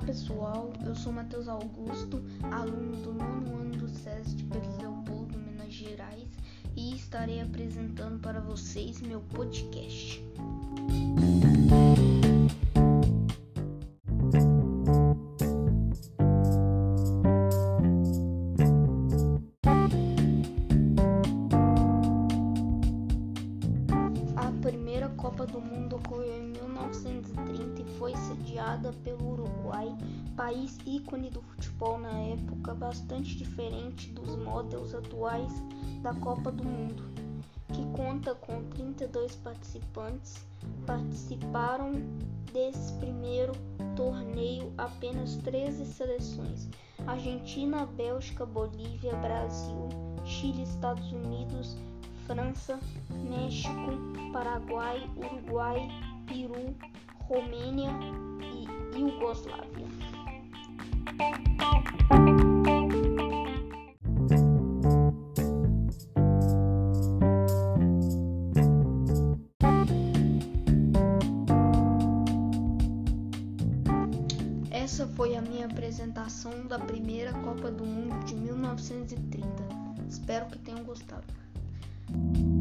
pessoal, eu sou Matheus Augusto, aluno do nono ano do SESI de Pedro Leopoldo, Minas Gerais, e estarei apresentando para vocês meu podcast. Primeira Copa do Mundo ocorreu em 1930 e foi sediada pelo Uruguai, país ícone do futebol na época, bastante diferente dos modelos atuais da Copa do Mundo, que conta com 32 participantes. Participaram desse primeiro torneio apenas 13 seleções: Argentina, Bélgica, Bolívia, Brasil, Chile, Estados Unidos, França, México, Paraguai, Uruguai, Peru, Romênia e Iugoslávia. Essa foi a minha apresentação da primeira Copa do Mundo de 1930. Espero que tenham gostado. you